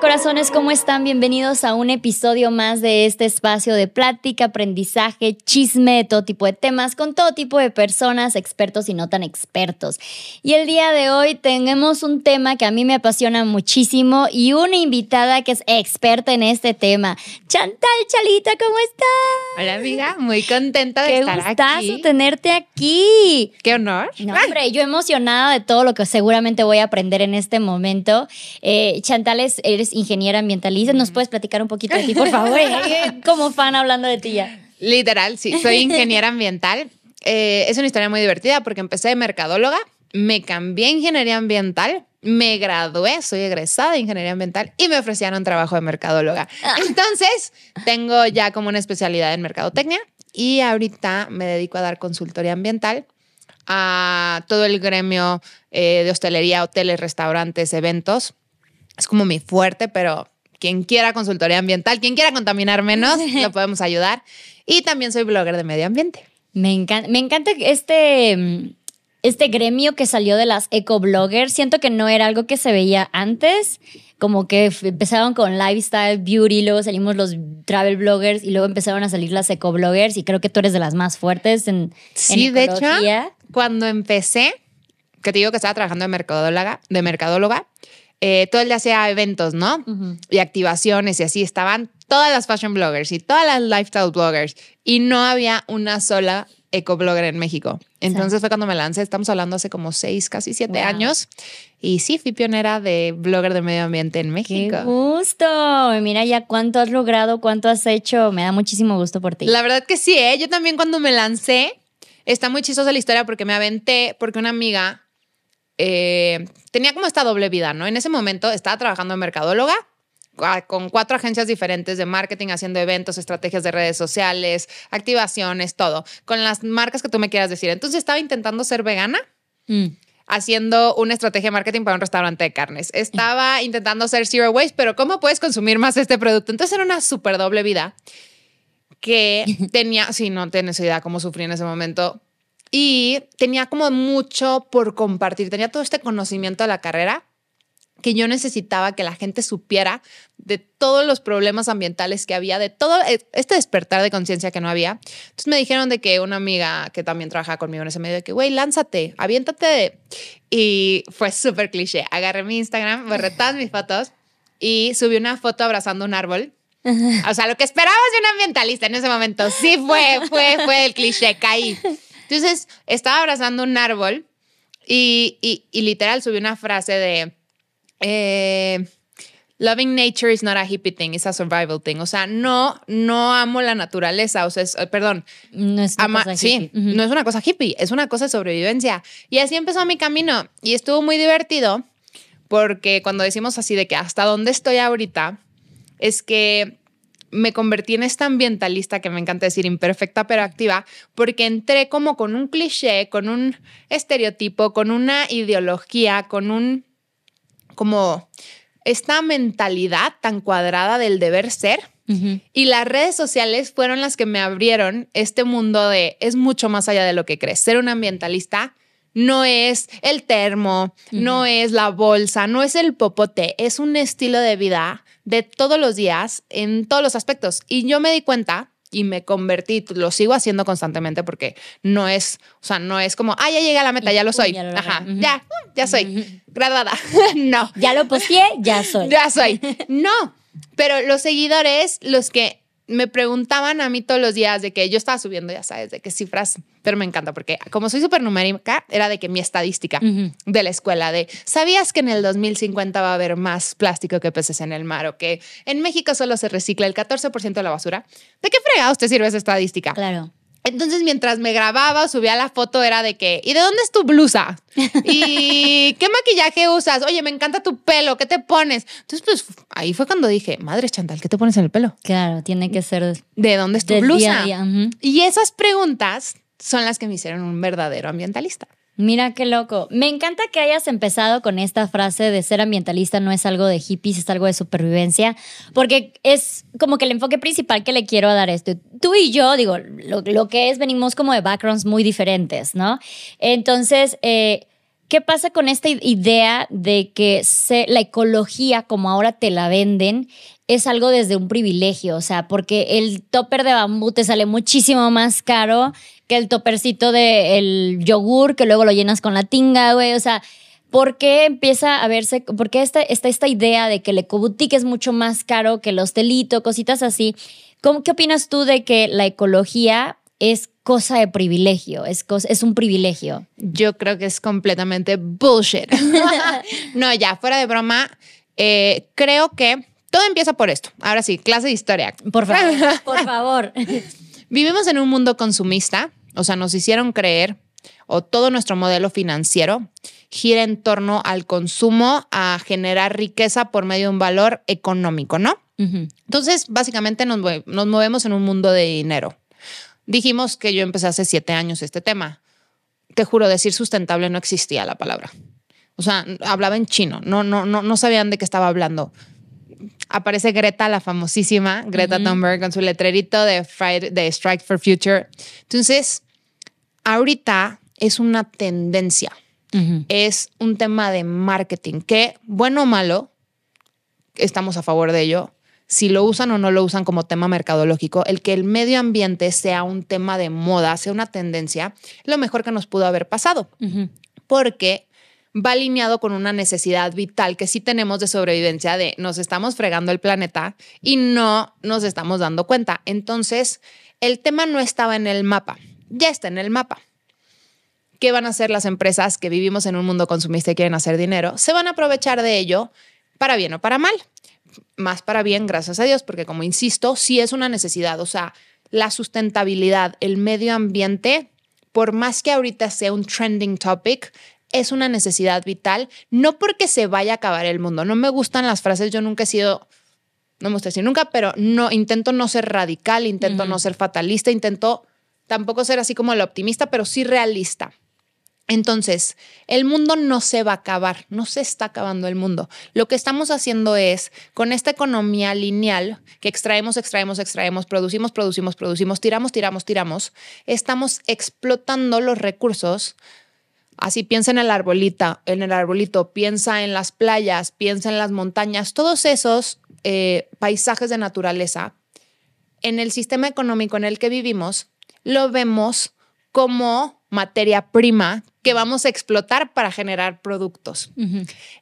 Hola corazones, ¿cómo están? Bienvenidos a un episodio más de este espacio de plática, aprendizaje, chisme de todo tipo de temas, con todo tipo de personas, expertos y no tan expertos. Y el día de hoy tenemos un tema que a mí me apasiona muchísimo y una invitada que es experta en este tema. Chantal Chalita, ¿cómo estás? Hola amiga, muy contenta de Qué estar gustazo aquí. tenerte aquí. Qué honor. No, hombre, yo emocionada de todo lo que seguramente voy a aprender en este momento. Eh, Chantal, es- eres ingeniera ambientalista. ¿Nos puedes platicar un poquito de ti, por favor? Eh, Como fan hablando de ti ya. Literal, sí, soy ingeniera ambiental. Eh, es una historia muy divertida porque empecé de mercadóloga, me cambié a ingeniería ambiental, me gradué, soy egresada de ingeniería ambiental y me ofrecieron trabajo de mercadóloga. Entonces, tengo ya como una especialidad en mercadotecnia y ahorita me dedico a dar consultoría ambiental a todo el gremio eh, de hostelería, hoteles, restaurantes, eventos. Es como mi fuerte, pero quien quiera consultoría ambiental, quien quiera contaminar menos, lo podemos ayudar. Y también soy blogger de medio ambiente. Me encanta, me encanta este, mm, este gremio que salió de las ecobloggers. Siento que no era algo que se veía antes. Como que empezaron con lifestyle, beauty, luego salimos los travel bloggers y luego empezaron a salir las ecobloggers. Y creo que tú eres de las más fuertes en, Sí, en de hecho, cuando empecé, que te digo que estaba trabajando de mercadóloga, de mercadóloga, eh, todo el día hacía eventos, ¿no? Y activaciones y así estaban todas las fashion bloggers y todas las lifestyle bloggers y no había una sola ecoblogger en México. Entonces fue cuando me lancé, estamos hablando hace como seis, casi siete Wow. años. Y sí, fui pionera de blogger de medio ambiente en ¡Qué México. gusto! Mira ya cuánto has logrado, cuánto has hecho. Me da muchísimo gusto por ti. La verdad que sí, ¿eh? Yo también cuando me lancé, está muy chistosa la historia porque me aventé, porque una amiga eh, tenía como esta doble vida, ¿no? En ese momento estaba trabajando en mercadóloga ah, con cuatro agencias diferentes de marketing, haciendo eventos, estrategias de redes sociales, activaciones, todo, con las marcas que tú me quieras decir. Entonces estaba intentando ser vegana Mm. haciendo una estrategia de marketing para un restaurante de carnes. Estaba intentando ser zero waste, pero ¿cómo puedes consumir más este producto? Entonces era una súper doble vida que tenía, sí, no tienes idea cómo sufrí en ese momento. Y tenía como mucho por compartir, tenía todo este conocimiento de la carrera que yo necesitaba que la gente supiera de todos los problemas ambientales que había, de todo e- este despertar de conciencia que no había. Entonces me dijeron de que una amiga que también trabajaba conmigo en ese medio, de que, güey, lánzate, aviéntate. de-". Y fue súper cliché. Agarré mi Instagram, borré todas mis fotos y subí una foto abrazando un árbol. O sea, lo que esperabas de un ambientalista en ese momento. Sí fue, fue, fue el cliché, caí. Entonces, estaba abrazando un árbol y, y- y literal subí una frase de eh, Loving nature is not a hippie thing, it's a survival thing. O sea, no, no amo la naturaleza. O sea, es- eh, perdón, No es una ama- cosa sí, hippie. Ujú. no es una cosa hippie, es una cosa de sobrevivencia. Y así empezó mi camino y estuvo muy divertido porque cuando decimos así de que hasta dónde estoy ahorita, es que me convertí en esta ambientalista que me encanta decir imperfecta pero activa, porque entré como con un cliché, con un estereotipo, con una ideología, con un como esta mentalidad tan cuadrada del deber ser. Y las redes sociales fueron las que me abrieron este mundo de es mucho más allá de lo que crees. Ser un ambientalista no es el termo, no es la bolsa, no es el popote, es un estilo de vida de todos los días en todos los aspectos. Y yo me di cuenta y me convertí, lo sigo haciendo constantemente porque no es, o sea, no es como, ah, ya llegué a la meta, ya lo soy. ya lo logré. Ajá, ya, ya soy graduada. no. Ya lo posteé, ya soy. Ya soy. No, pero los seguidores, los que me preguntaban a mí todos los días de que yo estaba subiendo, ya sabes, de qué cifras, pero me encanta porque como soy súper numérica, era de que mi estadística de la escuela de, ¿sabías que en el 2050 va a haber más plástico que peces en el mar o que en México solo se recicla el 14% de la basura? ¿De qué fregado te sirve esa estadística? Claro. Entonces, mientras me grababa o subía la foto, era de que, ¿y de dónde es tu blusa? ¿Y qué maquillaje usas? Oye, me encanta tu pelo, ¿qué te pones? Entonces, pues ahí fue cuando dije, madre Chantal, ¿qué te pones en el pelo? Claro, tiene que ser ¿De dónde es tu blusa? día. Y esas preguntas son las que me hicieron un verdadero ambientalista. Mira qué loco. Me encanta que hayas empezado con esta frase de ser ambientalista no es algo de hippies, es algo de supervivencia, porque es como que el enfoque principal que le quiero dar a esto. Tú y yo, digo, lo, lo que es, venimos como de backgrounds muy diferentes, ¿no? Entonces, eh, ¿qué pasa con esta idea de que se, la ecología, como ahora te la venden, es algo desde un privilegio? O sea, porque el topper de bambú te sale muchísimo más caro que el topercito del yogur, que luego lo llenas con la tinga, güey. O sea, ¿por qué empieza a verse, por qué está, esta idea de que el ecoboutique es mucho más caro que el hostelito, cositas así? ¿Cómo, ¿Qué opinas tú de que la ecología es cosa de privilegio, es, es un privilegio. Yo creo que es completamente bullshit. no, ya, fuera de broma, eh, creo que todo empieza por esto. Ahora sí, clase de historia. Por favor, por favor. Vivimos en un mundo consumista, o sea, nos hicieron creer, o todo nuestro modelo financiero gira en torno al consumo, a generar riqueza por medio de un valor económico, ¿no? Entonces, básicamente nos, nos movemos en un mundo de dinero. Dijimos que yo empecé hace siete años este tema. Te juro, decir sustentable no existía la palabra. O sea, hablaba en chino, no, no, no, no sabían de qué estaba hablando. Aparece Greta, la famosísima Greta Thunberg, con su letrerito de, de Strike for Future. Entonces, ahorita es una tendencia, es un tema de marketing que, bueno o malo, estamos a favor de ello, si lo usan o no lo usan como tema mercadológico, el que el medio ambiente sea un tema de moda, sea una tendencia, lo mejor que nos pudo haber pasado. Porque va alineado con una necesidad vital que sí tenemos de sobrevivencia de nos estamos fregando el planeta y no nos estamos dando cuenta. Entonces, el tema no estaba en el mapa, ya está en el mapa. ¿Qué van a hacer las empresas que vivimos en un mundo consumista y quieren hacer dinero? Se van a aprovechar de ello para bien o para mal más para bien, gracias a Dios, porque como insisto, sí es una necesidad. O sea, la sustentabilidad, el medio ambiente, por más que ahorita sea un trending topic, es una necesidad vital, no porque se vaya a acabar el mundo. No me gustan las frases, yo nunca he sido, no me gusta decir nunca, pero no, intento no ser radical, intento no ser fatalista, intento tampoco ser así como el optimista, pero sí realista. Entonces, el mundo no se va a acabar, no se está acabando el mundo. Lo que estamos haciendo es, con esta economía lineal, que extraemos, extraemos, extraemos, producimos, producimos, producimos, tiramos, tiramos, tiramos, estamos explotando los recursos. Así piensa en el arbolita, en el arbolito, piensa en las playas, piensa en las montañas, todos esos eh, paisajes de naturaleza. En el sistema económico en el que vivimos, lo vemos como materia prima que vamos a explotar para generar productos.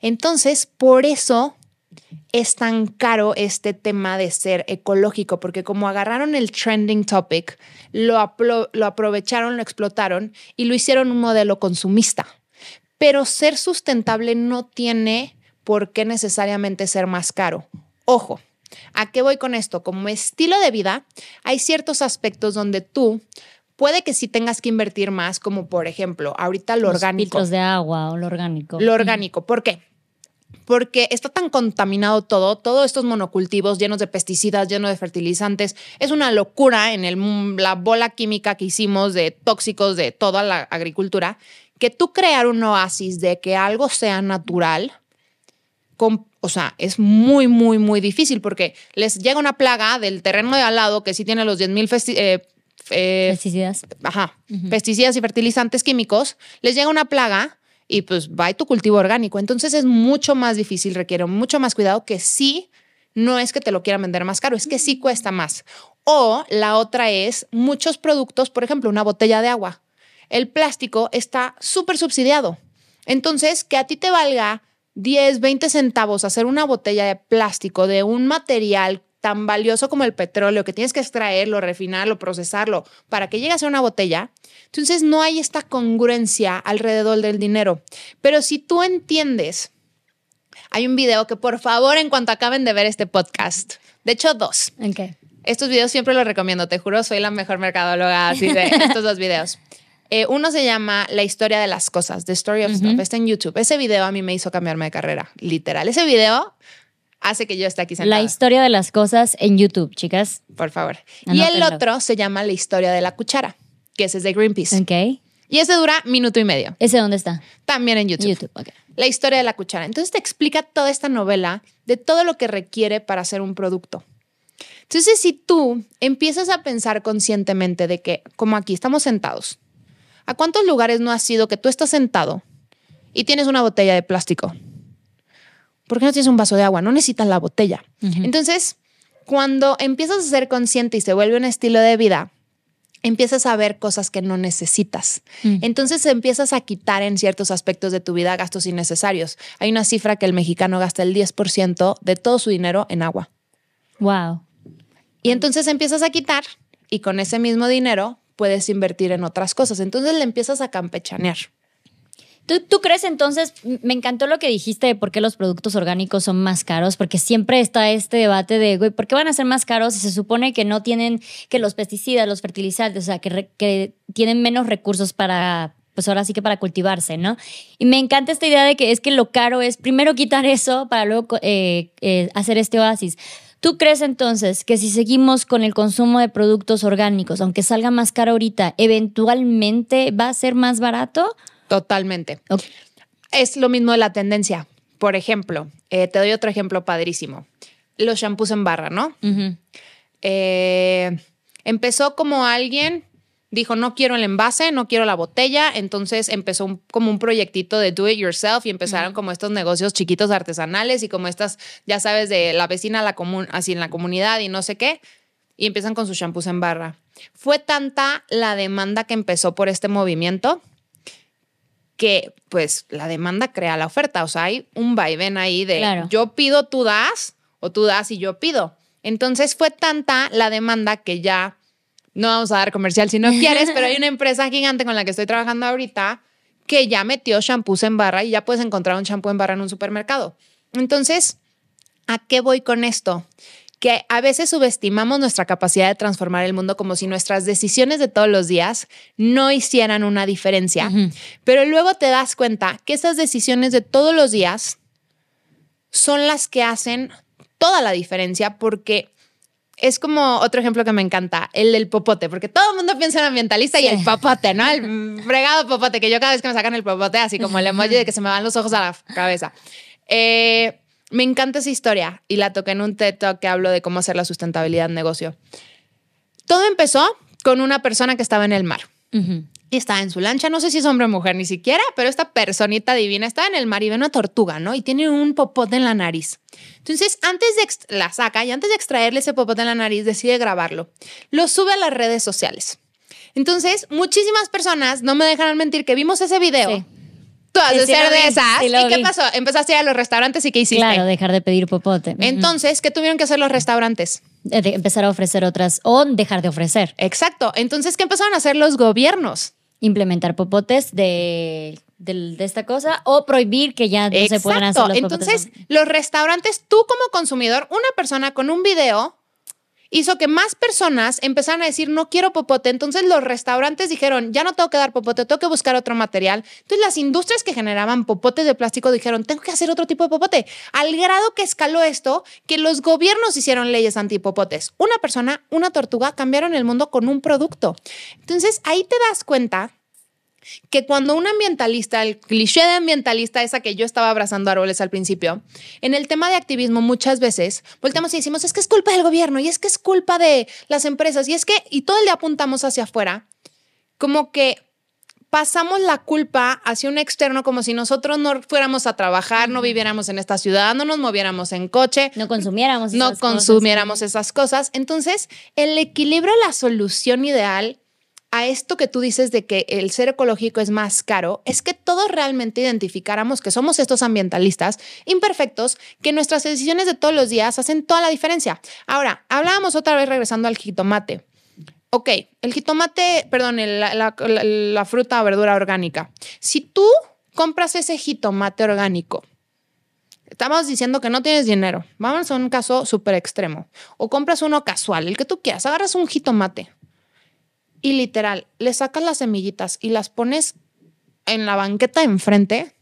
Entonces, por eso es tan caro este tema de ser ecológico, porque como agarraron el trending topic, lo, lo aprovecharon, lo explotaron y lo hicieron un modelo consumista. Pero ser sustentable no tiene por qué necesariamente ser más caro. Ojo, ¿a qué voy con esto? Como estilo de vida, hay ciertos aspectos donde tú Puede que sí tengas que invertir más, como por ejemplo, ahorita lo Los orgánico. Litros de agua o lo orgánico. Lo orgánico. ¿Por qué? Porque está tan contaminado todo, todos estos monocultivos llenos de pesticidas, llenos de fertilizantes. Es una locura en el, la bola química que hicimos de tóxicos de toda la agricultura, que tú crear un oasis de que algo sea natural, o sea, es muy, muy, muy difícil porque les llega una plaga del terreno de al lado que sí tiene los 10 mil eh, eh, pesticidas. Ajá, pesticidas y fertilizantes químicos, les llega una plaga y pues va tu cultivo orgánico. Entonces es mucho más difícil, requiere mucho más cuidado que sí, no es que te lo quieran vender más caro, es que sí cuesta más. O la otra es muchos productos, por ejemplo, una botella de agua. El plástico está súper subsidiado. Entonces, que a ti te valga 10, 20 centavos hacer una botella de plástico de un material tan valioso como el petróleo, que tienes que extraerlo, refinarlo, procesarlo para que llegue a ser una botella, entonces no hay esta congruencia alrededor del dinero. Pero si tú entiendes, hay un video que por favor, en cuanto acaben de ver este podcast, de hecho dos. ¿En qué? Estos videos siempre los recomiendo, te juro, soy la mejor mercadóloga así de estos dos videos. Eh, uno se llama La historia de las cosas, The Story of Stuff. Está en YouTube. Ese video a mí me hizo cambiarme de carrera, literal. Ese video hace que yo esté aquí sentada. La historia de las cosas en YouTube, chicas. Por favor. Y el otro se llama La historia de la cuchara, que ese es de Greenpeace. Ok. Y ese dura minuto y medio. ¿Ese dónde está? También en YouTube. YouTube, ok. La historia de la cuchara. Entonces te explica toda esta novela de todo lo que requiere para hacer un producto. Entonces, si tú empiezas a pensar conscientemente de que, como aquí estamos sentados, ¿a cuántos lugares no has sido que tú estás sentado y tienes una botella de plástico. ¿Por qué no tienes un vaso de agua? No necesitas la botella. Entonces, cuando empiezas a ser consciente y se vuelve un estilo de vida, empiezas a ver cosas que no necesitas. Mm. Entonces empiezas a quitar en ciertos aspectos de tu vida gastos innecesarios. Hay una cifra que el mexicano gasta el 10% de todo su dinero en agua. Wow. Y entonces empiezas a quitar y con ese mismo dinero puedes invertir en otras cosas. Entonces le empiezas a campechanear. ¿Tú, crees entonces, me encantó lo que dijiste de por qué los productos orgánicos son más caros? Porque siempre está este debate de, güey, ¿por qué van a ser más caros si se supone que no tienen, que los pesticidas, los fertilizantes, o sea, que, tienen menos recursos para, pues ahora sí que para cultivarse, ¿no? Y me encanta esta idea de que es que lo caro es primero quitar eso para luego eh, eh, hacer este oasis. ¿Tú crees entonces que si seguimos con el consumo de productos orgánicos, aunque salga más caro ahorita, eventualmente va a ser más barato? Totalmente. Es lo mismo de la tendencia. Por ejemplo, eh, te doy otro ejemplo padrísimo. Los shampoos en barra, ¿no? Eh, empezó como alguien dijo, no quiero el envase, no quiero la botella, entonces empezó un- como un proyectito de do it yourself y empezaron como estos negocios chiquitos artesanales y como estas, ya sabes, de la vecina la comun así en la comunidad y no sé qué, y empiezan con sus shampoos en barra. Fue tanta la demanda que empezó por este movimiento que pues la demanda crea la oferta, o sea, hay un vaivén ahí de Claro. yo pido, tú das, o tú das y yo pido. Entonces fue tanta la demanda que ya, no vamos a dar comercial si no quieres, pero hay una empresa gigante con la que estoy trabajando ahorita que ya metió shampoos en barra y ya puedes encontrar un shampoo en barra en un supermercado. Entonces, ¿a qué voy con esto? Que a veces subestimamos nuestra capacidad de transformar el mundo como si nuestras decisiones de todos los días no hicieran una diferencia. Pero luego te das cuenta que esas decisiones de todos los días son las que hacen toda la diferencia porque es como otro ejemplo que me encanta, el del popote, porque todo el mundo piensa en ambientalista y el popote, ¿no? El fregado popote, que yo cada vez que me sacan el popote, así como el emoji de que se me van los ojos a la cabeza. Eh, me encanta esa historia y la toqué en un TED Talk que hablo de cómo hacer la sustentabilidad en negocio. Todo empezó con una persona que estaba en el mar Ujú. y estaba en su lancha, no sé si es hombre o mujer ni siquiera, pero esta personita divina estaba en el mar y ve una tortuga, ¿no? Y tiene un popote en la nariz. Entonces, antes de la saca y antes de extraerle ese popote en la nariz, decide grabarlo. Lo sube a las redes sociales. Entonces, muchísimas personas, no me dejarán mentir, que vimos ese video. Sí. Tú has Sí, de sí ser de esas. sí ¿Y qué vi. pasó? Empezaste a ir a los restaurantes y ¿qué hiciste? Claro, dejar de pedir popote. Entonces, ¿qué tuvieron que hacer los restaurantes? Eh, de empezar a ofrecer otras o dejar de ofrecer. Exacto. Entonces, ¿qué empezaron a hacer los gobiernos? Implementar popotes de, de esta cosa o prohibir que ya no se puedan hacer los Entonces, popotes. los restaurantes, tú como consumidor, una persona con un video hizo que más personas empezaran a decir no quiero popote. Entonces los restaurantes dijeron ya no tengo que dar popote, tengo que buscar otro material. Entonces las industrias que generaban popotes de plástico dijeron tengo que hacer otro tipo de popote. Al grado que escaló esto, que los gobiernos hicieron leyes antipopotes. Una persona, una tortuga cambiaron el mundo con un producto. Entonces ahí te das cuenta que cuando un ambientalista, el cliché de ambientalista, esa que yo estaba abrazando árboles al principio, en el tema de activismo muchas veces volteamos y decimos, es que es culpa del gobierno y es que es culpa de las empresas y es que, y todo el día apuntamos hacia afuera, como que pasamos la culpa hacia un externo como si nosotros no fuéramos a trabajar, no viviéramos en esta ciudad, no nos moviéramos en coche, No consumiéramos. no esas cosas. consumiéramos esas cosas. Entonces, el equilibrio, la solución ideal a esto que tú dices de que el ser ecológico es más caro, es que todos realmente identificáramos que somos estos ambientalistas imperfectos, que nuestras decisiones de todos los días hacen toda la diferencia. Ahora, hablábamos otra vez regresando al jitomate. Ok, el jitomate, perdón, la- la fruta o verdura orgánica. Si tú compras ese jitomate orgánico, Estamos diciendo que no tienes dinero. Vamos a un caso súper extremo. O compras uno casual, el que tú quieras. Agarras un jitomate y literal, le sacas las semillitas y las pones en la banqueta de enfrente,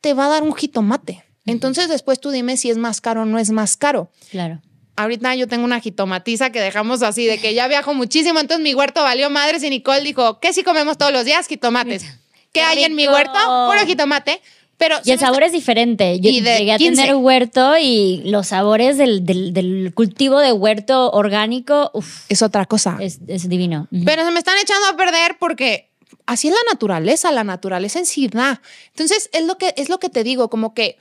te va a dar un jitomate. Entonces después tú dime si es más caro o no es más caro. Claro. Ahorita yo tengo una jitomatiza que dejamos así, de que ya viajo muchísimo, entonces mi huerto valió madres y Nicole dijo, ¿qué si comemos todos los días? Jitomates. ¿Qué ¡Qué hay en mi huerto? Puro jitomate. Pero Y el sabor es diferente. Yo Y de llegué a 15. tener huerto y los sabores del, del- del cultivo de huerto orgánico, uf, es otra cosa. es, es divino. Ujú. Pero se me están echando a perder porque así es la naturaleza, la naturaleza en sí da. Entonces, es lo que, es lo que te digo, como que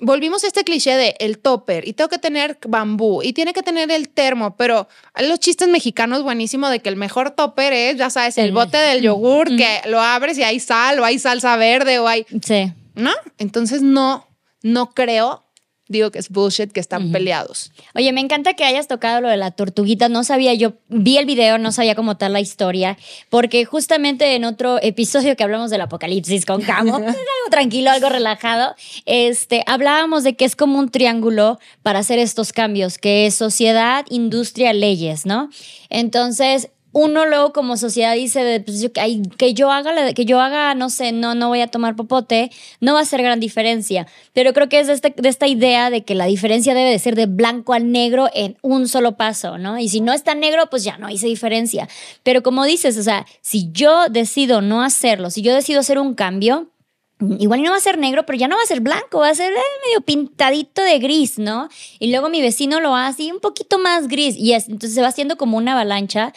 volvimos a este cliché de el topper y tengo que tener bambú y tiene que tener el termo, pero hay los chistes mexicanos buenísimo de que el mejor topper es, ya sabes, el bote del yogur que lo abres y hay sal o hay salsa verde o hay... Sí. ¿No? Entonces no, no creo digo que es bullshit, que están peleados. Oye, me encanta que hayas tocado lo de la tortuguita. No sabía, yo vi el video, no sabía cómo tal la historia, porque justamente en otro episodio que hablamos del apocalipsis con Camo, algo tranquilo, algo relajado, este, hablábamos de que es como un triángulo para hacer estos cambios, que es sociedad, industria, leyes, ¿no? Entonces, uno luego como sociedad dice pues, que yo haga que yo haga no sé no no voy a tomar popote no va a ser gran diferencia. Pero creo que es de, este, esta idea de que la diferencia debe de ser de blanco a negro en un solo paso no y si no está negro pues ya no hice diferencia. Pero como dices o sea si yo decido no hacerlo si yo decido hacer un cambio Igual no va a ser negro, pero ya no va a ser blanco, va a ser eh, medio pintadito de gris, ¿no? Y luego mi vecino lo hace un poquito más gris y entonces se va haciendo como una avalancha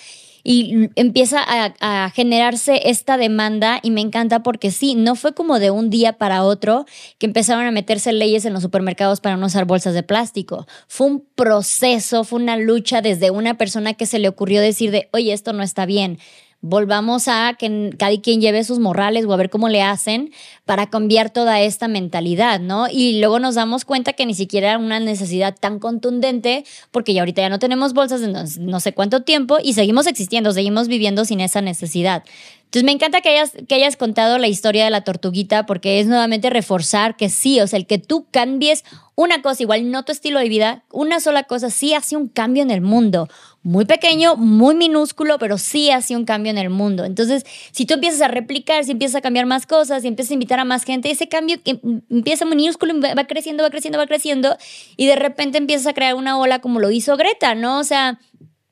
y empieza a, generarse esta demanda y me encanta porque sí, no fue como de un día para otro que empezaron a meterse leyes en los supermercados para no usar bolsas de plástico. Fue un proceso, fue una lucha desde una persona que se le ocurrió decir de, oye, esto no está bien volvamos a que cada quien lleve sus morrales o a ver cómo le hacen para cambiar toda esta mentalidad, ¿no? Y luego nos damos cuenta que ni siquiera era una necesidad tan contundente porque ya ahorita ya no tenemos bolsas de no, sé cuánto tiempo y seguimos existiendo, seguimos viviendo sin esa necesidad. Entonces me encanta que hayas, que hayas contado la historia de la tortuguita porque es nuevamente reforzar que sí, o sea, el que tú cambies una cosa, igual no tu estilo de vida, una sola cosa sí hace un cambio en el mundo muy pequeño, muy minúsculo, pero sí hace un cambio en el mundo. Entonces, si tú empiezas a replicar, si empiezas a cambiar más cosas, si empiezas a invitar a más gente, ese cambio empieza minúsculo, va creciendo, va creciendo, va creciendo, y de repente empiezas a crear una ola como lo hizo Greta, ¿no? O sea,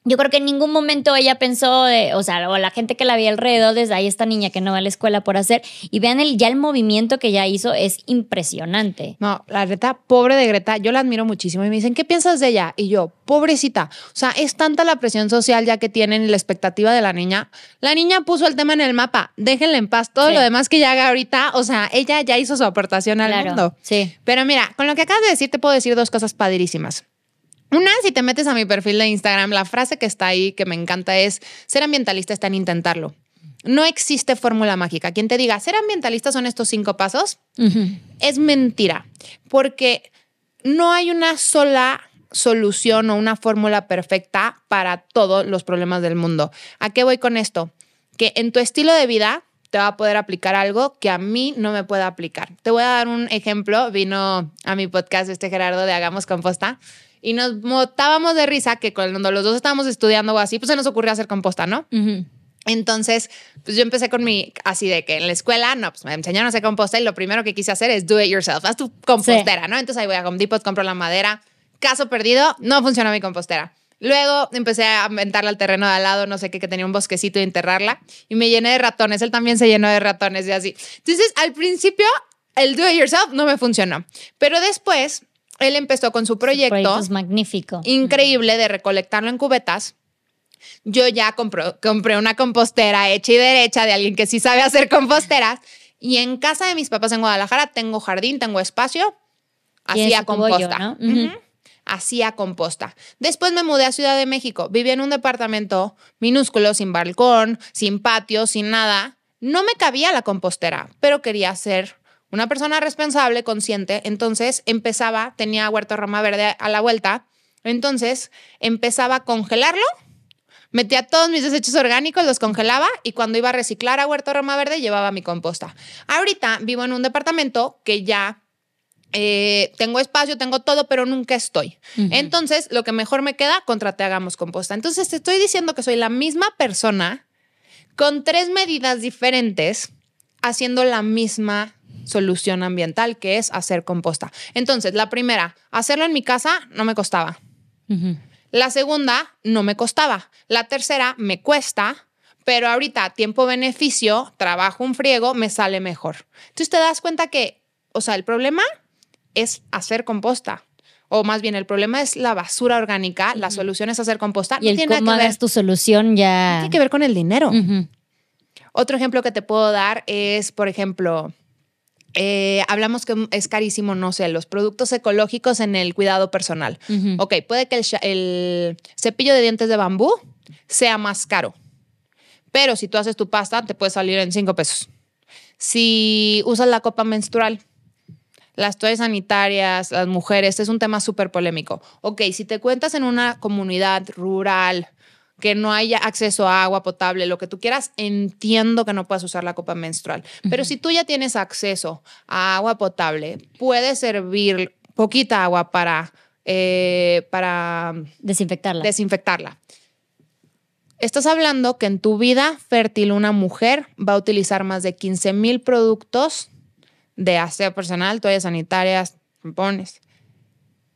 yo creo que en ningún momento ella pensó, o sea, o la gente que la veía alrededor, desde ahí esta niña que no va a la escuela por hacer, y vean el, ya el movimiento que ya hizo, es impresionante. No, la Greta, pobre de Greta, yo la admiro muchísimo y me dicen, ¿qué piensas de ella? Y yo, pobrecita, o sea, es tanta la presión social ya que tienen y la expectativa de la niña. La niña puso el tema en el mapa, déjenle en paz todo lo demás que ya haga ahorita, o sea, ella ya hizo su aportación al mundo. Sí. Pero mira, con lo que acabas de decir, te puedo decir dos cosas padrísimas. Una, si te metes a mi perfil de Instagram, la frase que está ahí que me encanta es, ser ambientalista está en intentarlo. No existe fórmula mágica. Quien te diga, ser ambientalista son estos cinco pasos, es mentira, porque no hay una sola solución o una fórmula perfecta para todos los problemas del mundo. ¿A qué voy con esto? Que en tu estilo de vida te va a poder aplicar algo que a mí no me pueda aplicar. Te voy a dar un ejemplo. Vino a mi podcast este Gerardo de Hagamos Composta y nos motábamos de risa que cuando los dos estábamos estudiando o así, pues se nos ocurrió hacer composta, ¿no? Entonces, pues yo empecé con mi, así de que en la escuela, no, pues me enseñaron a hacer composta y lo primero que quise hacer es do it yourself, haz tu compostera, ¿no? Entonces ahí voy a Home Depot, compro la madera, caso perdido, no funcionó mi compostera. Luego empecé a inventarle al terreno de al lado, no sé qué, que tenía un bosquecito y enterrarla y me llené de ratones, él también se llenó de ratones y así. Entonces, al principio, el do it yourself no me funcionó, pero después él empezó con su proyecto. es magnífico. Increíble de recolectarlo en cubetas. Yo ya compré una compostera hecha y derecha de alguien que sí sabe hacer composteras. Y en casa de mis papás en Guadalajara tengo jardín, tengo espacio. Hacía composta. Hacía composta. Después me mudé a Ciudad de México. Vivía en un departamento minúsculo, sin balcón, sin patio, sin nada. No me cabía la compostera, pero quería hacer una persona responsable, consciente, entonces empezaba, tenía huerto Roma Verde a la vuelta, entonces empezaba a congelarlo, metía todos mis desechos orgánicos, los congelaba y cuando iba a reciclar a huerto Roma Verde llevaba mi composta. Ahorita vivo en un departamento que ya eh, tengo espacio, tengo todo, pero nunca estoy. Entonces, lo que mejor me queda, contrate hagamos composta. Entonces, te estoy diciendo que soy la misma persona con tres medidas diferentes haciendo la misma solución ambiental, que es hacer composta. Entonces, la primera, hacerlo en mi casa no me costaba. La segunda, no me costaba. La tercera, me cuesta, pero ahorita tiempo-beneficio, trabajo un friego, me sale mejor. Entonces te das cuenta que, o sea, el problema es hacer composta. O más bien, el problema es la basura orgánica, la solución es hacer composta. Y el cómo hagas tu solución ya... tiene que ver con el dinero. Otro ejemplo que te puedo dar es, por ejemplo, eh, hablamos que es carísimo, no sé, los productos ecológicos en el cuidado personal. Ok, puede que el, el cepillo de dientes de bambú sea más caro, pero si tú haces tu pasta, te puede salir en cinco pesos. Si usas la copa menstrual, las toallas sanitarias, las mujeres, es un tema súper polémico. Ok, si te cuentas en una comunidad rural, que no haya acceso a agua potable, lo que tú quieras, entiendo que no puedas usar la copa menstrual. Pero si tú ya tienes acceso a agua potable, puedes servir poquita agua para, eh, para desinfectarla. desinfectarla. Estás hablando que en tu vida fértil una mujer va a utilizar más de 15 mil productos de aseo personal, toallas sanitarias, tampones,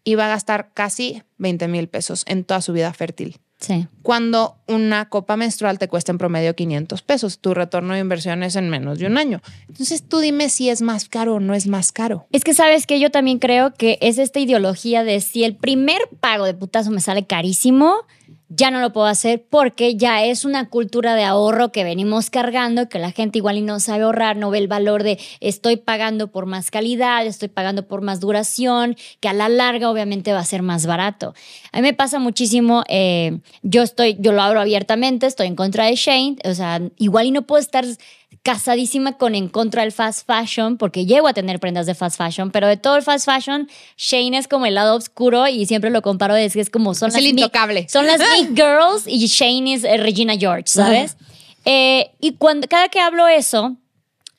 y va a gastar casi 20 mil pesos en toda su vida fértil. Sí. Cuando una copa menstrual te cuesta en promedio 500 pesos, tu retorno de inversión es en menos de un año. Entonces tú dime si es más caro o no es más caro. Es que sabes que yo también creo que es esta ideología de si el primer pago de putazo me sale carísimo, ya no lo puedo hacer porque ya es una cultura de ahorro que venimos cargando, que la gente igual y no sabe ahorrar, no ve el valor de estoy pagando por más calidad, estoy pagando por más duración, que a la larga obviamente va a ser más barato. A mí me pasa muchísimo, eh, yo estoy, yo lo abro abiertamente, estoy en contra de Shane, o sea, igual y no puedo estar casadísima con en contra del fast fashion, porque llego a tener prendas de fast fashion, pero de todo el fast fashion, Shane es como el lado oscuro y siempre lo comparo, es que es como son Es las el intocable. son las Big Girls y Shane es eh, Regina George, ¿sabes? Eh, y cuando cada que hablo eso,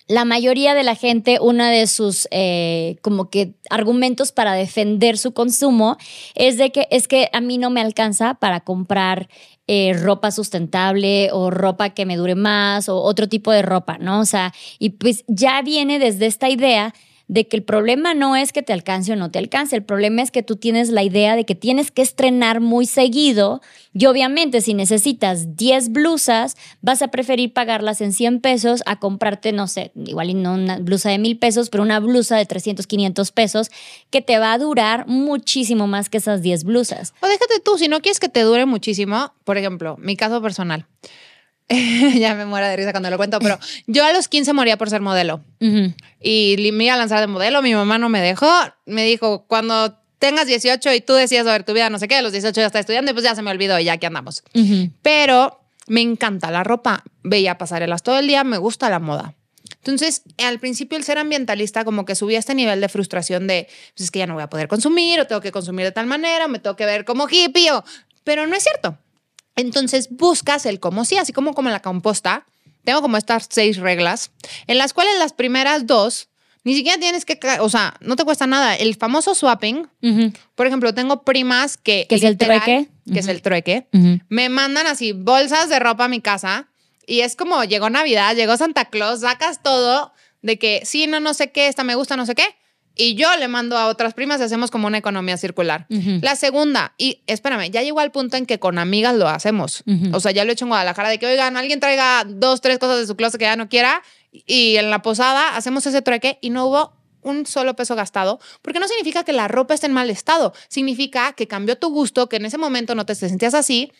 la mayoría de la gente, una de sus eh, como que argumentos para defender su consumo es de que es que a mí no me alcanza para comprar eh, ropa sustentable o ropa que me dure más o otro tipo de ropa, ¿no? O sea, y pues ya viene desde esta idea de que el problema no es que te alcance o no te alcance, el problema es que tú tienes la idea de que tienes que estrenar muy seguido y obviamente si necesitas 10 blusas, vas a preferir pagarlas en 100 pesos a comprarte, no sé, igual no una blusa de mil pesos, pero una blusa de 300, 500 pesos que te va a durar muchísimo más que esas 10 blusas. O déjate tú, si no quieres que te dure muchísimo, por ejemplo, mi caso personal. ya me muero de risa cuando lo cuento, pero yo a los 15 moría por ser modelo. Ujú. Y li- me iba a lanzar de modelo, mi mamá no me dejó. Me dijo, cuando tengas 18 y tú decías sobre tu vida, no sé qué, a los 18 ya está estudiando y pues ya se me olvidó y ya que andamos. Ujú. Pero me encanta la ropa. Veía pasarelas todo el día, me gusta la moda. Entonces, al principio el ser ambientalista como que subía este nivel de frustración de, pues es que ya no voy a poder consumir o tengo que consumir de tal manera o me tengo que ver como hippie o... Pero no es cierto. Entonces buscas el como sí, así como como en la composta. Tengo como estas seis reglas, en las cuales las primeras dos ni siquiera tienes que, o sea, no te cuesta nada. El famoso swapping, por ejemplo, tengo primas que... ¿Que es el trueque? Que es el trueque. Me mandan así bolsas de ropa a mi casa y es como llegó Navidad, llegó Santa Claus, sacas todo de que sí, no, no sé qué, esta me gusta, no sé qué. Y yo le mando a otras primas y hacemos como una economía circular. La segunda, y espérame, ya llegó al punto en que con amigas lo hacemos. O sea, ya lo he hecho en Guadalajara de que, oigan, alguien traiga dos, tres cosas de su closet que ya no quiera y en la posada hacemos ese trueque y no hubo un solo peso gastado, porque no significa que la ropa esté en mal estado, significa que cambió tu gusto, que en ese momento no te sentías así.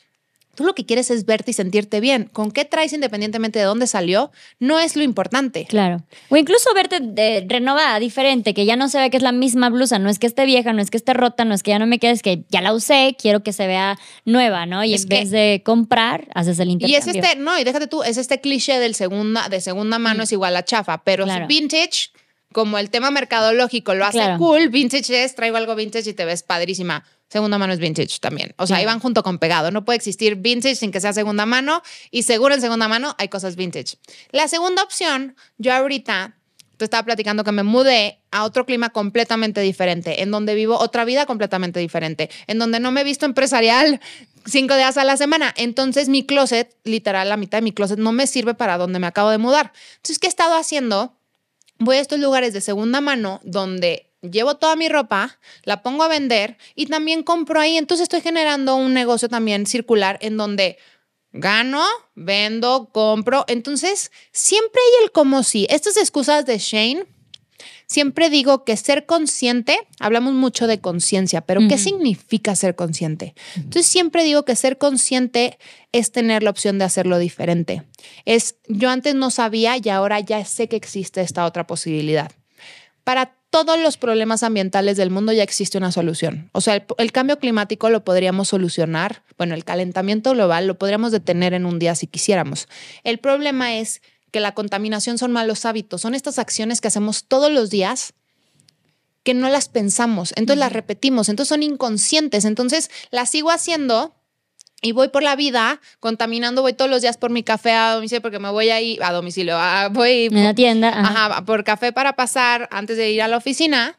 Tú lo que quieres es verte y sentirte bien. ¿Con qué traes independientemente de dónde salió? No es lo importante. Claro. O incluso verte de renovada, diferente, que ya no se ve que es la misma blusa, no es que esté vieja, no es que esté rota, no es que ya no me quede, es que ya la usé, quiero que se vea nueva, ¿no? Y Es en que- vez de comprar, haces el Y intercambio. es este, no, y déjate tú, es este cliché del segunda, de segunda mano es igual a chafa, pero Mm. Claro. vintage, como el tema mercadológico lo hace Claro. cool, vintage es, traigo algo vintage y te ves padrísima. Segunda mano es vintage también. O sea, ahí Claro. van junto con pegado. No puede existir vintage sin que sea segunda mano. Y seguro en segunda mano hay cosas vintage. La segunda opción, yo ahorita te estaba platicando que me mudé a otro clima completamente diferente, en donde vivo otra vida completamente diferente, en donde no me he visto empresarial cinco días a la semana. Entonces mi closet, literal, la mitad de mi closet no me sirve para donde me acabo de mudar. Entonces, ¿qué he estado haciendo? Voy a estos lugares de segunda mano donde llevo toda mi ropa, la pongo a vender y también compro ahí. Entonces estoy generando un negocio también circular en donde gano, vendo, compro. Entonces siempre hay el como si. Estas excusas de Shane Siempre digo que ser consciente, hablamos mucho de conciencia, pero ¿qué significa ser consciente? Entonces siempre digo que ser consciente es tener la opción de hacerlo diferente. Es, yo antes no sabía y ahora ya sé que existe esta otra posibilidad. Para todos los problemas ambientales del mundo ya existe una solución. O sea, el, cambio climático lo podríamos solucionar, bueno, el calentamiento global lo podríamos detener en un día si quisiéramos. El problema es que la contaminación son malos hábitos, son estas acciones que hacemos todos los días que no las pensamos, entonces las repetimos, entonces son inconscientes, entonces las sigo haciendo y voy por la vida contaminando, voy todos los días por mi café a domicilio porque me voy ahí a domicilio, voy en la tienda, ajá, por café para pasar antes de ir a la oficina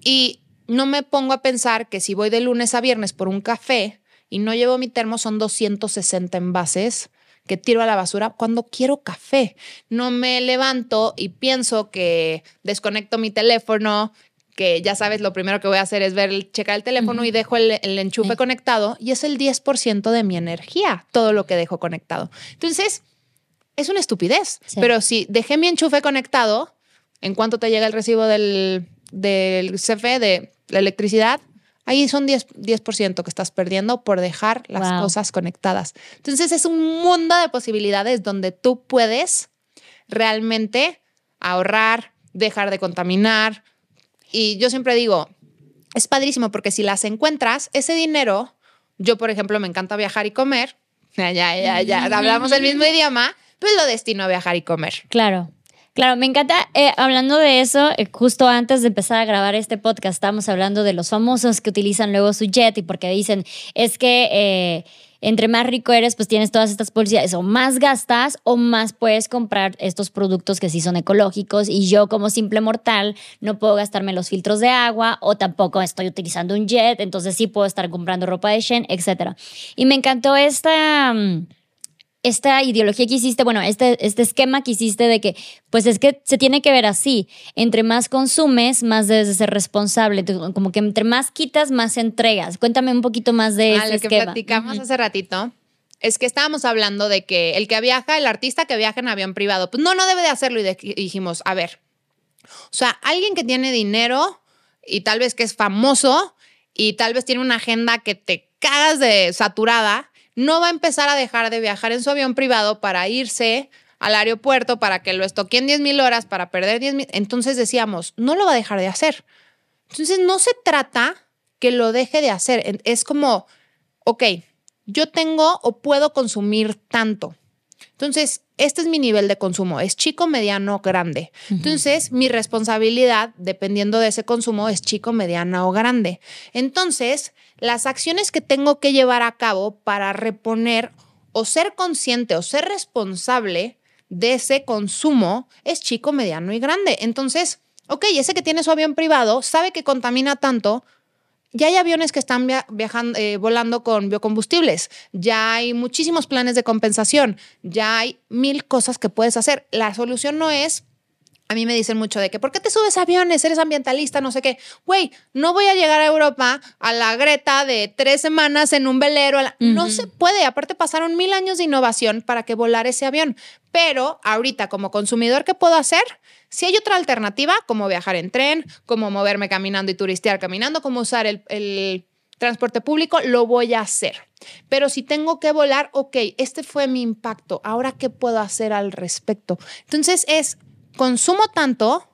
y no me pongo a pensar que si voy de lunes a viernes por un café y no llevo mi termo son 260 envases que tiro a la basura cuando quiero café. No me levanto y pienso que desconecto mi teléfono, que ya sabes, lo primero que voy a hacer es ver, checar el teléfono y dejo el, enchufe conectado y es el 10% de mi energía, todo lo que dejo conectado. Entonces, es una estupidez, pero si dejé mi enchufe conectado, ¿en cuánto te llega el recibo del, del CFE de la electricidad? Ahí son 10%, 10 que estás perdiendo por dejar las cosas conectadas. Entonces es un mundo de posibilidades donde tú puedes realmente ahorrar, dejar de contaminar. Y yo siempre digo, es padrísimo porque si las encuentras, ese dinero, yo por ejemplo me encanta viajar y comer, ya, ya, ya, hablamos el mismo idioma, pues lo destino a viajar y comer. Claro. Claro, me encanta, eh, hablando de eso, eh, justo antes de empezar a grabar este podcast, estábamos hablando de los famosos que utilizan luego su jet y porque dicen, es que... Eh, entre más rico eres, pues tienes todas estas publicidades, o más gastas o más puedes comprar estos productos que sí son ecológicos y yo como simple mortal no puedo gastarme los filtros de agua o tampoco estoy utilizando un jet, entonces sí puedo estar comprando ropa de Shen, etc. Y me encantó esta... Mm, esta ideología que hiciste, bueno, este, este esquema que hiciste de que, pues es que se tiene que ver así, entre más consumes, más debes de ser responsable, como que entre más quitas, más entregas. Cuéntame un poquito más de ah, lo que platicamos hace ratito es que estábamos hablando de que el que viaja, el artista que viaja en avión privado, pues no, no debe de hacerlo. Y, dijimos, a ver, o sea, alguien que tiene dinero y tal vez que es famoso y tal vez tiene una agenda que te cagas de saturada, no va a empezar a dejar de viajar en su avión privado para irse al aeropuerto para que lo estoqueen 10 mil horas para perder 10 mil. Entonces decíamos, no lo va a dejar de hacer. Entonces no se trata que lo deje de hacer. Es como, ok, yo tengo o puedo consumir tanto. Entonces, este es mi nivel de consumo, es chico, mediano, grande. Entonces, mi responsabilidad, dependiendo de ese consumo, es chico, mediano o grande. Entonces, las acciones que tengo que llevar a cabo para reponer o ser consciente o ser responsable de ese consumo es chico, mediano y grande. Entonces, ok, ese que tiene su avión privado sabe que contamina tanto, ya hay aviones que están viajando, eh, volando con biocombustibles, ya hay muchísimos planes de compensación, ya hay mil cosas que puedes hacer. La solución no es a mí me dicen mucho de que, ¿por qué te subes a aviones? Eres ambientalista, no sé qué. Güey, no voy a llegar a Europa a la Greta de tres semanas en un velero. No se puede. Aparte, pasaron mil años de innovación para que volara ese avión. Pero ahorita, como consumidor, ¿qué puedo hacer? Si hay otra alternativa, como viajar en tren, como moverme caminando y turistear caminando, como usar el, el transporte público, lo voy a hacer. Pero si tengo que volar, ok, este fue mi impacto. Ahora, ¿qué puedo hacer al respecto? Entonces es consumo tanto,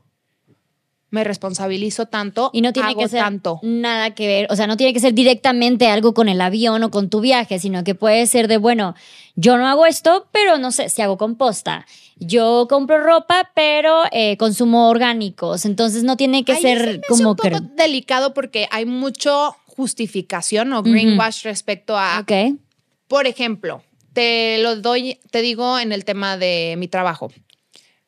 me responsabilizo tanto y no tiene que ser tanto. nada que ver, o sea, no tiene que ser directamente algo con el avión o con tu viaje, sino que puede ser de, bueno, yo no hago esto, pero no sé si hago composta. Yo compro ropa, pero eh, consumo orgánicos, entonces no tiene que ser como un poco delicado porque hay mucho justificación o greenwash respecto a, Ok. por ejemplo, te lo doy, te digo en el tema de mi trabajo.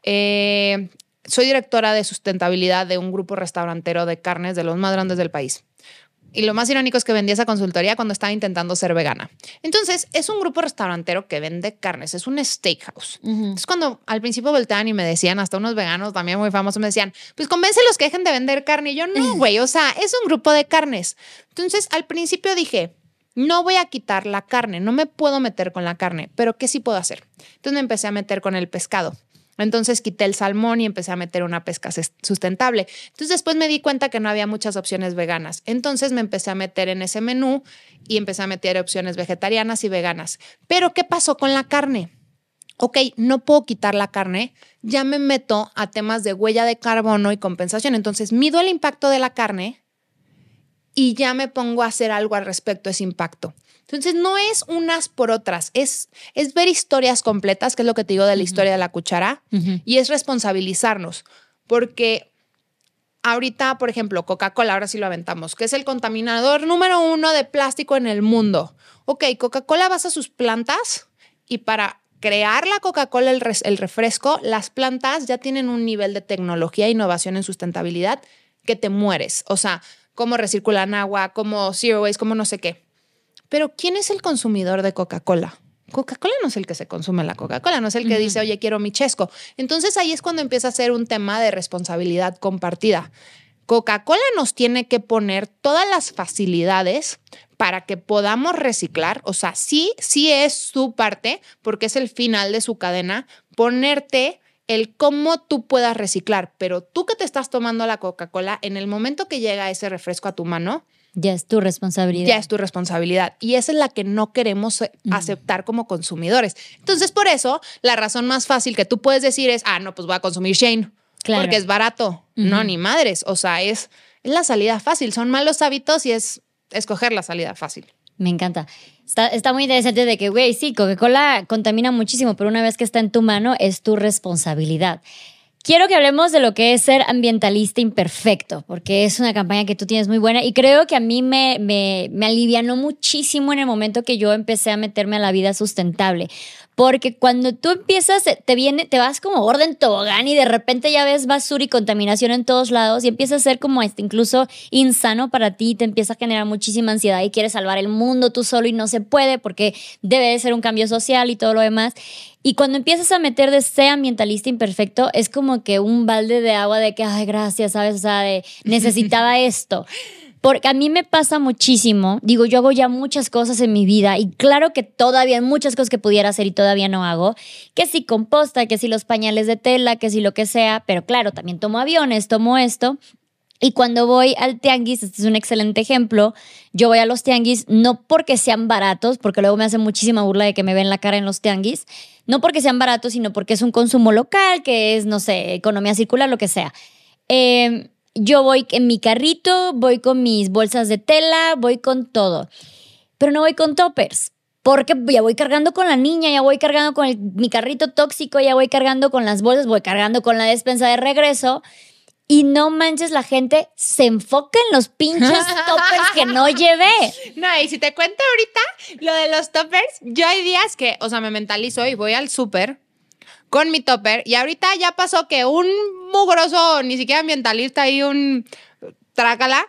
Eh, soy directora de sustentabilidad de un grupo restaurantero de carnes de los más grandes del país. Y lo más irónico es que vendí esa consultoría cuando estaba intentando ser vegana. Entonces, es un grupo restaurantero que vende carnes, es un steakhouse. Entonces, cuando al principio volteaban y me decían, hasta unos veganos también muy famosos, me decían, pues convéncelos que dejen de vender carne. Y yo, no, güey, o sea, es un grupo de carnes. Entonces, al principio dije, no voy a quitar la carne, no me puedo meter con la carne, pero ¿qué sí puedo hacer? Entonces me empecé a meter con el pescado. Entonces quité el salmón y empecé a meter una pesca sustentable. Entonces después me di cuenta que no había muchas opciones veganas. Entonces me empecé a meter en ese menú y empecé a meter opciones vegetarianas y veganas. Pero ¿qué pasó con la carne? ok, no puedo quitar la carne, ya me meto a temas de huella de carbono y compensación. Entonces mido el impacto de la carne y ya me pongo a hacer algo al respecto a ese impacto. Entonces, no es unas por otras, es, es ver historias completas, que es lo que te digo de la historia de la cuchara, y es responsabilizarnos, porque ahorita, por ejemplo, Coca-Cola, ahora sí lo aventamos, que es el contaminador número uno de plástico en el mundo. Ok, Coca-Cola basa sus plantas y para crear la Coca-Cola, el, el refresco, las plantas ya tienen un nivel de tecnología e innovación en sustentabilidad que te mueres. O sea, cómo recirculan agua, cómo zero waste, cómo no sé qué. Pero ¿quién es el consumidor de Coca-Cola? Coca-Cola no es el que se consume la Coca-Cola, no es el que dice, oye, quiero mi chesco. Entonces ahí es cuando empieza a ser un tema de responsabilidad compartida. Coca-Cola nos tiene que poner todas las facilidades para que podamos reciclar, o sea, sí, sí es su parte, porque es el final de su cadena, ponerte el cómo tú puedas reciclar, pero tú que te estás tomando la Coca-Cola, en el momento que llega ese refresco a tu mano, ya es tu responsabilidad. Ya es tu responsabilidad. Y esa es la que no queremos eh, aceptar como consumidores. Entonces, por eso, la razón más fácil que tú puedes decir es, ah, no, pues voy a consumir Shane. Porque es barato. No, ni madres. O sea, es, es la salida fácil. Son malos hábitos y es escoger la salida fácil. Me encanta. Está, muy interesante de que, güey, sí, Coca-Cola contamina muchísimo, pero una vez que está en tu mano es tu responsabilidad. Quiero que hablemos de lo que es ser ambientalista imperfecto, porque es una campaña que tú tienes muy buena y creo que a mí me, me, me alivianó muchísimo en el momento que yo empecé a meterme a la vida sustentable. Porque cuando tú empiezas, te viene, te vas como orden tobogán y de repente ya ves basura y contaminación en todos lados y empieza a ser como este, incluso insano para ti, te empieza a generar muchísima ansiedad y quieres salvar el mundo tú solo y no se puede porque debe de ser un cambio social y todo lo demás. Y cuando empiezas a meter de ser ambientalista imperfecto, es como que un balde de agua de que, ay, gracias, ¿sabes? O sea, de necesitaba esto. Porque a mí me pasa muchísimo, digo, yo hago ya muchas cosas en mi vida y claro que todavía hay muchas cosas que pudiera hacer y todavía no hago, que si composta, que si los pañales de tela, que si lo que sea, pero claro, también tomo aviones, tomo esto. Y cuando voy al tianguis, este es un excelente ejemplo, yo voy a los tianguis no porque sean baratos, porque luego me hacen muchísima burla de que me ven la cara en los tianguis, no porque sean baratos, sino porque es un consumo local, que es, no sé, economía circular, lo que sea. Eh, yo voy en mi carrito, voy con mis bolsas de tela, voy con todo. Pero no voy con toppers. Porque ya voy cargando con la niña, ya voy cargando con mi carrito tóxico, ya voy cargando con las bolsas, voy cargando con la despensa de regreso. Y no manches, la gente se enfoca en los pinches toppers que no llevé. No, y si te cuento ahorita lo de los toppers, yo hay días que, o sea, me mentalizo y voy al súper con mi topper. Y ahorita ya pasó que un mugroso, ni siquiera ambientalista y un trácala,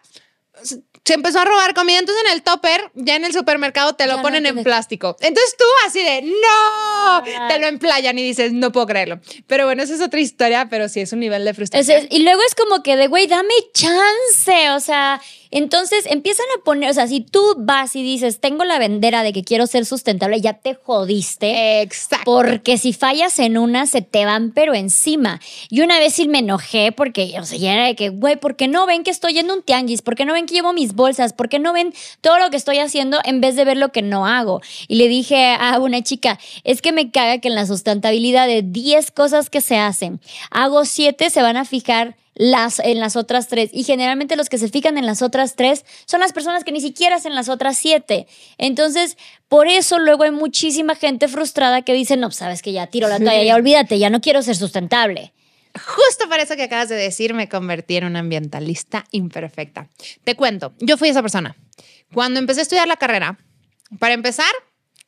se empezó a robar comida. Entonces en el topper, ya en el supermercado, te lo ponen en plástico. Entonces tú así de, no, te lo emplayan y dices, no puedo creerlo. Pero bueno, esa es otra historia, pero sí es un nivel de frustración. y luego es como que de, güey, dame chance. O sea, entonces empiezan a poner, o sea, si tú vas y dices, tengo la bandera de que quiero ser sustentable, ya te jodiste. Exacto. Porque si fallas en una, se te van pero encima. Y una vez sí me enojé porque, o sea, ya era de que, güey, ¿por qué no ven que estoy yendo un tianguis? ¿Por qué no ven que llevo mis bolsas? ¿Por qué no ven todo lo que estoy haciendo en vez de ver lo que no hago? Y le dije a una chica, es que me caga que en la sustentabilidad de 10 cosas que se hacen, hago 7, se van a fijar las, en las otras tres. Y generalmente los que se fijan en las otras tres son las personas que ni siquiera hacen las otras siete. Entonces, por eso luego hay muchísima gente frustrada que dice, no, sabes que ya tiro la toalla, ya olvídate, ya no quiero ser sustentable. Justo por eso que acabas de decir, me convertí en una ambientalista imperfecta. Te cuento, yo fui esa persona. Cuando empecé a estudiar la carrera, para empezar,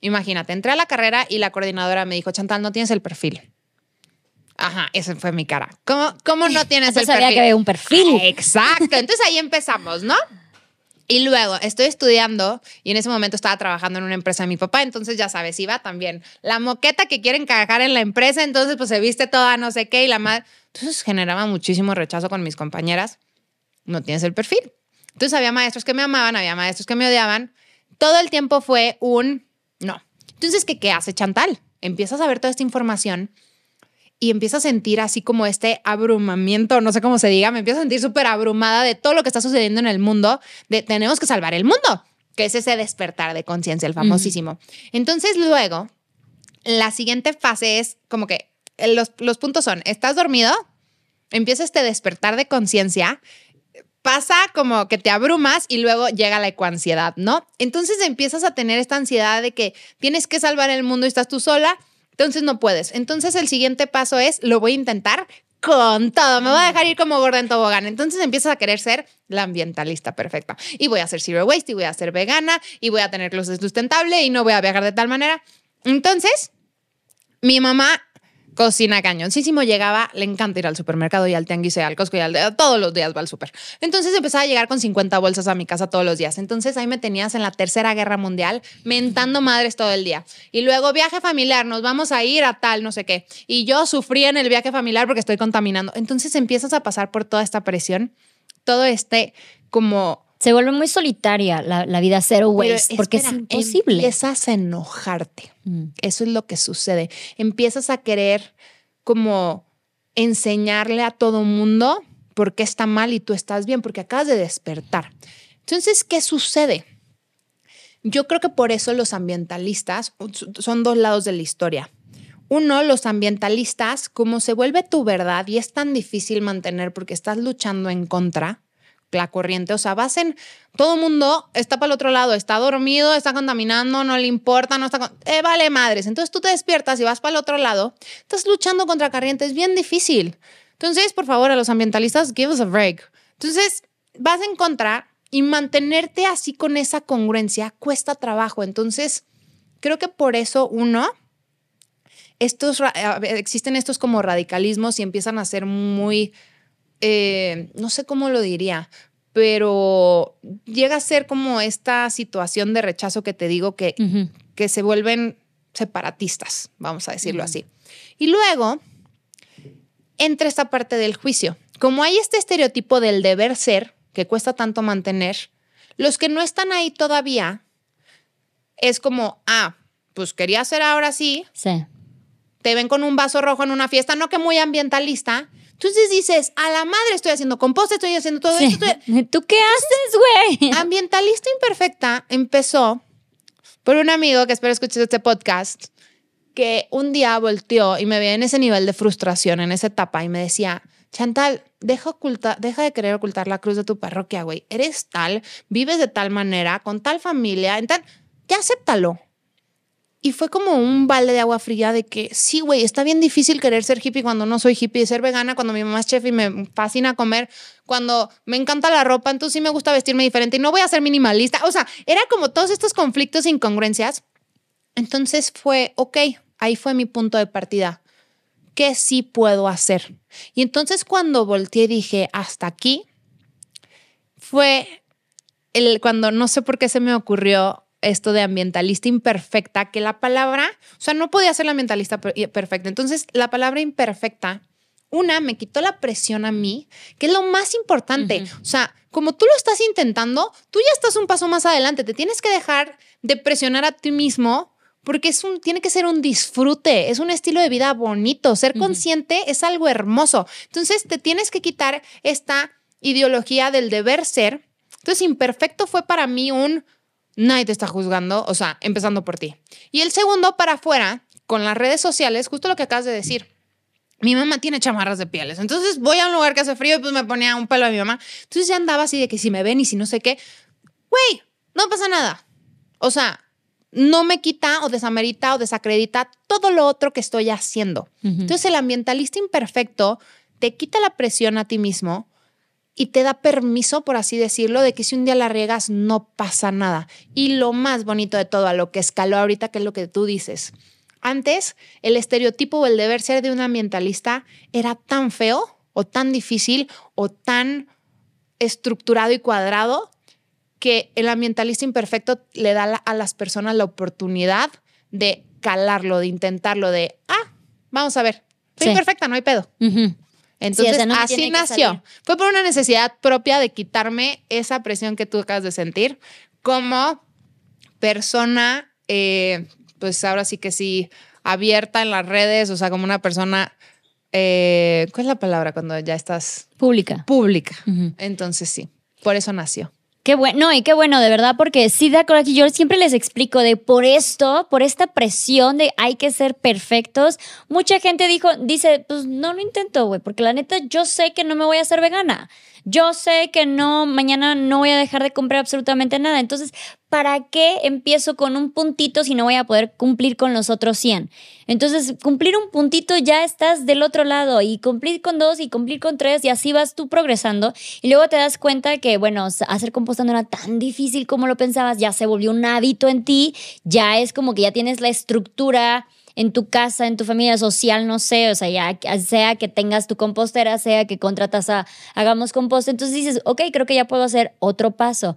imagínate, entré a la carrera y la coordinadora me dijo, Chantal, no tienes el perfil. Ajá, esa fue mi cara. ¿Cómo, cómo no tienes el sabía perfil? que un perfil. Exacto. Entonces ahí empezamos, ¿no? Y luego estoy estudiando y en ese momento estaba trabajando en una empresa de mi papá, entonces ya sabes, iba también la moqueta que quieren encajar en la empresa, entonces pues se viste toda no sé qué y la madre. Entonces generaba muchísimo rechazo con mis compañeras. No tienes el perfil. Entonces había maestros que me amaban, había maestros que me odiaban. Todo el tiempo fue un no. Entonces, ¿qué, qué hace Chantal? Empiezas a ver toda esta información y empiezo a sentir así como este abrumamiento, no sé cómo se diga, me empiezo a sentir súper abrumada de todo lo que está sucediendo en el mundo, de tenemos que salvar el mundo, que es ese despertar de conciencia, el famosísimo. Entonces luego, la siguiente fase es como que los, los puntos son, ¿estás dormido? Empieza este despertar de conciencia, pasa como que te abrumas y luego llega la ecoansiedad, ¿no? Entonces empiezas a tener esta ansiedad de que tienes que salvar el mundo y estás tú sola, entonces no puedes. Entonces el siguiente paso es, lo voy a intentar con todo, me voy a dejar ir como gorda en tobogán. Entonces empiezas a querer ser la ambientalista perfecta. Y voy a hacer zero waste y voy a ser vegana y voy a tener closet sustentable y no voy a viajar de tal manera. Entonces, mi mamá cocina cañoncísimo, llegaba, le encanta ir al supermercado y al tianguis y al Costco y al todos los días va al súper. Entonces empezaba a llegar con 50 bolsas a mi casa todos los días. Entonces ahí me tenías en la tercera guerra mundial, mentando madres todo el día. Y luego viaje familiar, nos vamos a ir a tal, no sé qué. Y yo sufrí en el viaje familiar porque estoy contaminando. Entonces empiezas a pasar por toda esta presión, todo este como se vuelve muy solitaria la, vida zero waste porque es imposible. Empiezas a enojarte. Mm. Eso es lo que sucede. Empiezas a querer como enseñarle a todo mundo por qué está mal y tú estás bien, porque acabas de despertar. Entonces, ¿qué sucede? Yo creo que por eso los ambientalistas son dos lados de la historia. Uno, los ambientalistas, como se vuelve tu verdad y es tan difícil mantener porque estás luchando en contra, la corriente. O sea, vas en. Todo mundo está para el otro lado, está dormido, está contaminando, no le importa, no está. Eh, vale, madres. Entonces tú te despiertas y vas para el otro lado, estás luchando contra corriente, es bien difícil. Entonces, por favor, a los ambientalistas, give us a break. Entonces, vas en contra y mantenerte así con esa congruencia cuesta trabajo. Entonces, creo que por eso uno. Estos, existen estos como radicalismos y empiezan a ser muy eh, no sé cómo lo diría, pero llega a ser como esta situación de rechazo que te digo que, que se vuelven separatistas, vamos a decirlo así. Y luego entra esta parte del juicio. Como hay este estereotipo del deber ser que cuesta tanto mantener, los que no están ahí todavía es como, ah, pues quería hacer ahora sí. Sí. Te ven con un vaso rojo en una fiesta, no que muy ambientalista, entonces dices, a la madre estoy haciendo composta, estoy haciendo todo esto. ¿Tú qué haces, güey? Ambientalista Imperfecta empezó por un amigo que espero escuches este podcast, que un día volteó y me veía en ese nivel de frustración, en esa etapa, y me decía, Chantal, deja, oculta, deja de querer ocultar la cruz de tu parroquia, güey. Eres tal, vives de tal manera, con tal familia, en tal, ya acéptalo. Y fue como un balde de agua fría de que sí, güey, está bien difícil querer ser hippie cuando no soy hippie, ser vegana cuando mi mamá es chef y me fascina comer, cuando me encanta la ropa, entonces sí me gusta vestirme diferente y no voy a ser minimalista. O sea, era como todos estos conflictos e incongruencias. Entonces fue, ok, ahí fue mi punto de partida. ¿Qué sí puedo hacer? Y entonces cuando volteé dije, hasta aquí, fue el, cuando no sé por qué se me ocurrió esto de ambientalista imperfecta, que la palabra, o sea, no podía ser la ambientalista perfecta. Entonces, la palabra imperfecta, una, me quitó la presión a mí, que es lo más importante. O sea, como tú lo estás intentando, tú ya estás un paso más adelante. Te tienes que dejar de presionar a ti mismo porque es un, tiene que ser un disfrute, es un estilo de vida bonito. Ser consciente es algo hermoso. Entonces, te tienes que quitar esta ideología del deber ser. Entonces, imperfecto fue para mí un nadie te está juzgando, o sea, empezando por ti. Y el segundo, para afuera, con las redes sociales, justo lo que acabas de decir. Mi mamá tiene chamarras de pieles. Entonces voy a un lugar que hace frío y pues me ponía un pelo a mi mamá. Entonces ya andaba así de que si me ven y si no sé qué, güey, no pasa nada. O sea, no me quita o desamerita o desacredita todo lo otro que estoy haciendo. Entonces el ambientalista imperfecto te quita la presión a ti mismo y te da permiso, por así decirlo, de que si un día la riegas no pasa nada. Y lo más bonito de todo, a lo que escaló ahorita, que es lo que tú dices. Antes, el estereotipo o el deber ser de un ambientalista era tan feo o tan difícil o tan estructurado y cuadrado que el ambientalista imperfecto le da a las personas la oportunidad de calarlo, de intentarlo, de, ah, vamos a ver, soy perfecta, no hay pedo. Entonces, así nació. Fue por una necesidad propia de quitarme esa presión que tú acabas de sentir como persona, eh, pues ahora sí que sí, abierta en las redes, o sea, como una persona eh, ¿cuál es la palabra cuando ya estás Pública. pública? Entonces sí, por eso nació. Qué bueno, no, y qué bueno, de verdad, porque sí da coraje. Yo siempre les explico de por esto, por esta presión de hay que ser perfectos. Mucha gente dijo, dice, pues no lo intento, güey, porque la neta yo sé que no me voy a hacer vegana. Yo sé que no, mañana no voy a dejar de comprar absolutamente nada. Entonces, ¿para qué empiezo con un puntito si no voy a poder cumplir con los otros 100? Entonces, cumplir un puntito ya estás del otro lado y cumplir con dos y cumplir con tres y así vas tú progresando. Y luego te das cuenta que, bueno, hacer composta no era tan difícil como lo pensabas, ya se volvió un hábito en ti, ya es como que ya tienes la estructura en tu casa, en tu familia social, no sé, o sea, ya sea que tengas tu compostera, sea que contratas a Hagamos Compost, entonces dices, ok, creo que ya puedo hacer otro paso.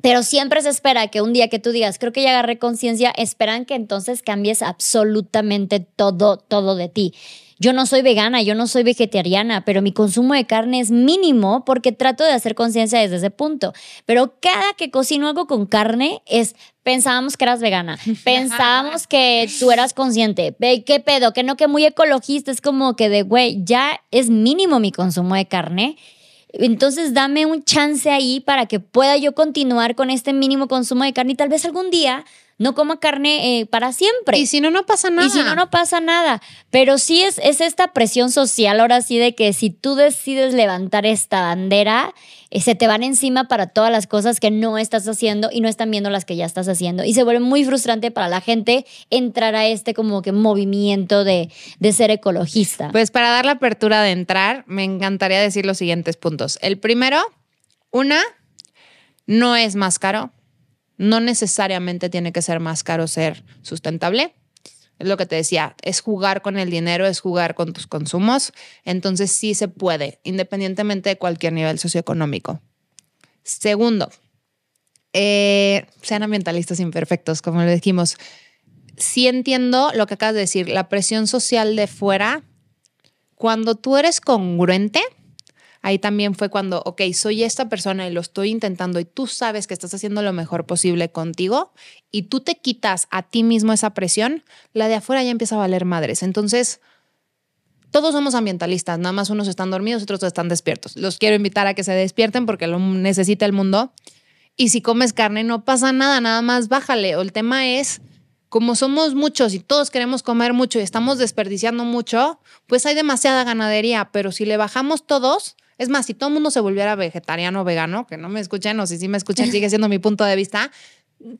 Pero siempre se espera que un día que tú digas, creo que ya agarré conciencia, esperan que entonces cambies absolutamente todo, todo de ti. Yo no soy vegana, yo no soy vegetariana, pero mi consumo de carne es mínimo porque trato de hacer conciencia desde ese punto. Pero cada que cocino algo con carne es, pensábamos que eras vegana, pensábamos que tú eras consciente, qué pedo, que no, que muy ecologista, es como que de, güey, ya es mínimo mi consumo de carne. Entonces dame un chance ahí para que pueda yo continuar con este mínimo consumo de carne y tal vez algún día no coma carne eh, para siempre. Y si no, no pasa nada. Y si no, no pasa nada. Pero sí es, es esta presión social ahora sí de que si tú decides levantar esta bandera, eh, se te van encima para todas las cosas que no estás haciendo y no están viendo las que ya estás haciendo. Y se vuelve muy frustrante para la gente entrar a este como que movimiento de, de ser ecologista. Pues para dar la apertura de entrar, me encantaría decir los siguientes puntos. El primero, una, no es más caro. No necesariamente tiene que ser más caro ser sustentable. Es lo que te decía, es jugar con el dinero, es jugar con tus consumos. Entonces sí se puede, independientemente de cualquier nivel socioeconómico. Segundo, eh, sean ambientalistas imperfectos, como le dijimos. Sí entiendo lo que acabas de decir, la presión social de fuera. Cuando tú eres congruente, ahí también fue cuando, ok, soy esta persona y lo estoy intentando y tú sabes que estás haciendo lo mejor posible contigo y tú te quitas a ti mismo esa presión, la de afuera ya empieza a valer madres. Entonces, todos somos ambientalistas, nada más unos están dormidos, otros están despiertos. Los quiero invitar a que se despierten porque lo necesita el mundo. Y si comes carne, no pasa nada, nada más bájale. O el tema es, como somos muchos y todos queremos comer mucho y estamos desperdiciando mucho, pues hay demasiada ganadería, pero si le bajamos todos, es más, si todo el mundo se volviera vegetariano o vegano, que no me escuchen o si sí me escuchan, sigue siendo mi punto de vista,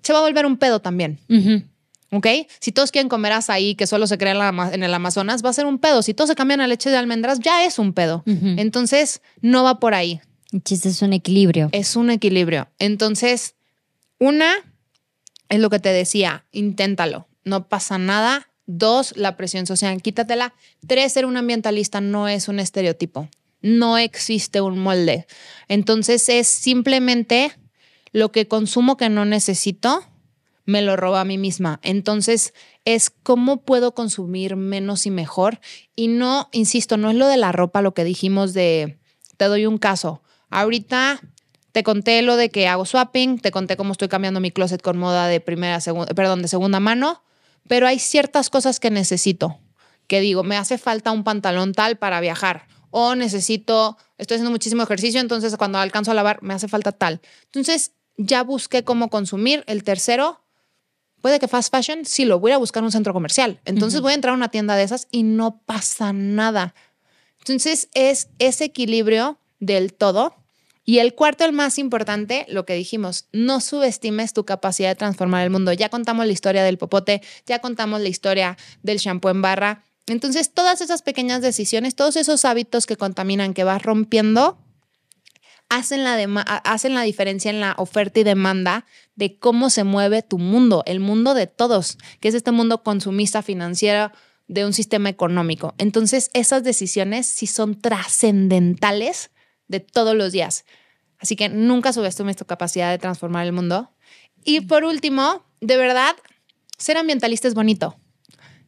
se va a volver un pedo también. ¿Ok? Si todos quieren comer azaí que solo se crea en, el Amazonas, va a ser un pedo. Si todos se cambian a leche de almendras, ya es un pedo. Entonces, no va por ahí. Chiste es un equilibrio. Es un equilibrio. Entonces, una es lo que te decía, inténtalo. No pasa nada. Dos, la presión social, quítatela. Tres, ser un ambientalista no es un estereotipo. No existe un molde. Entonces, es simplemente lo que consumo que no necesito, me lo robo a mí misma. Entonces, es cómo puedo consumir menos y mejor. Y no, insisto, no es lo de la ropa, lo que dijimos de, te doy un caso. Ahorita te conté lo de que hago swapping, te conté cómo estoy cambiando mi closet con moda de primera, segunda, perdón, de segunda mano, pero hay ciertas cosas que necesito. Que digo, me hace falta un pantalón tal para viajar o necesito, estoy haciendo muchísimo ejercicio, entonces cuando alcanzo a lavar me hace falta tal. Entonces ya busqué cómo consumir. El tercero, puede que fast fashion, sí, lo voy a buscar en un centro comercial. Entonces voy a entrar a una tienda de esas y no pasa nada. Entonces es ese equilibrio del todo. Y el cuarto, el más importante, lo que dijimos, no subestimes tu capacidad de transformar el mundo. Ya contamos la historia del popote, ya contamos la historia del shampoo en barra. Entonces, todas esas pequeñas decisiones, todos esos hábitos que contaminan, que vas rompiendo, hacen la, hacen la diferencia en la oferta y demanda de cómo se mueve tu mundo, el mundo de todos, que es este mundo consumista financiero de un sistema económico. Entonces, esas decisiones sí son trascendentales de todos los días. Así que nunca subestimes tu capacidad de transformar el mundo. Y por último, de verdad, ser ambientalista es bonito.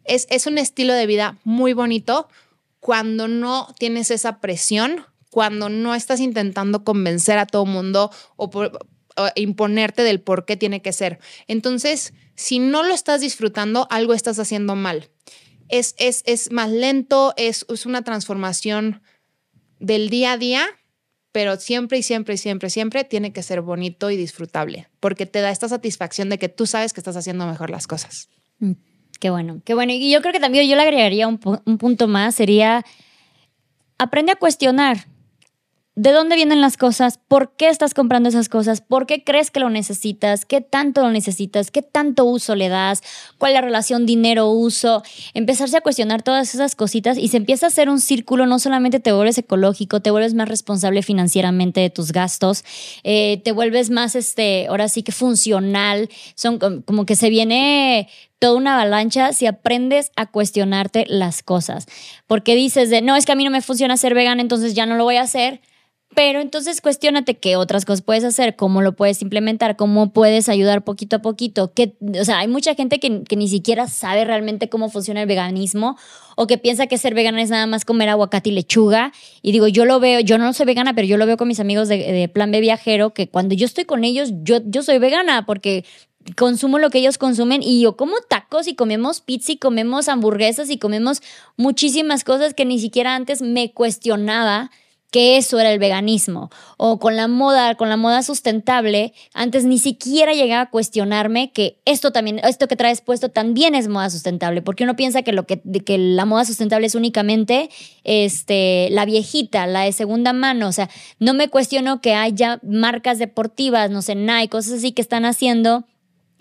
Es, un estilo de vida muy bonito cuando no tienes esa presión, cuando no estás intentando convencer a todo mundo o imponerte del por qué tiene que ser. Entonces, si no lo estás disfrutando, algo estás haciendo mal. es, es, es más lento, es, es una transformación del día a día, pero siempre y siempre y siempre, siempre tiene que ser bonito y disfrutable, porque te da esta satisfacción de que tú sabes que estás haciendo mejor las cosas. Mm, Qué bueno, qué bueno. Y yo creo que también yo le agregaría un, un punto más, sería aprende a cuestionar. ¿De dónde vienen las cosas? ¿Por qué estás comprando esas cosas? ¿Por qué crees que lo necesitas? ¿Qué tanto lo necesitas? ¿Qué tanto uso le das? ¿Cuál es la relación dinero-uso? Empezarse a cuestionar todas esas cositas y se empieza a hacer un círculo, no solamente te vuelves ecológico, te vuelves más responsable financieramente de tus gastos, eh, te vuelves más, este, ahora sí que funcional, son com- como que se viene toda una avalancha si aprendes a cuestionarte las cosas. Porque dices de, no, es que a mí no me funciona ser vegana, entonces ya no lo voy a hacer. Pero entonces cuestionate qué otras cosas puedes hacer, cómo lo puedes implementar, cómo puedes ayudar poquito a poquito. Que, o sea, hay mucha gente que, que ni siquiera sabe realmente cómo funciona el veganismo o que piensa que ser vegana es nada más comer aguacate y lechuga. Y digo, yo lo veo, yo no soy vegana, pero yo lo veo con mis amigos de, de Plan B Viajero, que cuando yo estoy con ellos, yo, yo soy vegana porque consumo lo que ellos consumen y yo como tacos y comemos pizza y comemos hamburguesas y comemos muchísimas cosas que ni siquiera antes me cuestionaba que eso era el veganismo o con la moda, con la moda sustentable, antes ni siquiera llegaba a cuestionarme que esto también, esto que traes puesto también es moda sustentable, porque uno piensa que lo que, que la moda sustentable es únicamente este, la viejita, la de segunda mano, o sea, no me cuestiono que haya marcas deportivas, no sé, Nike, cosas así que están haciendo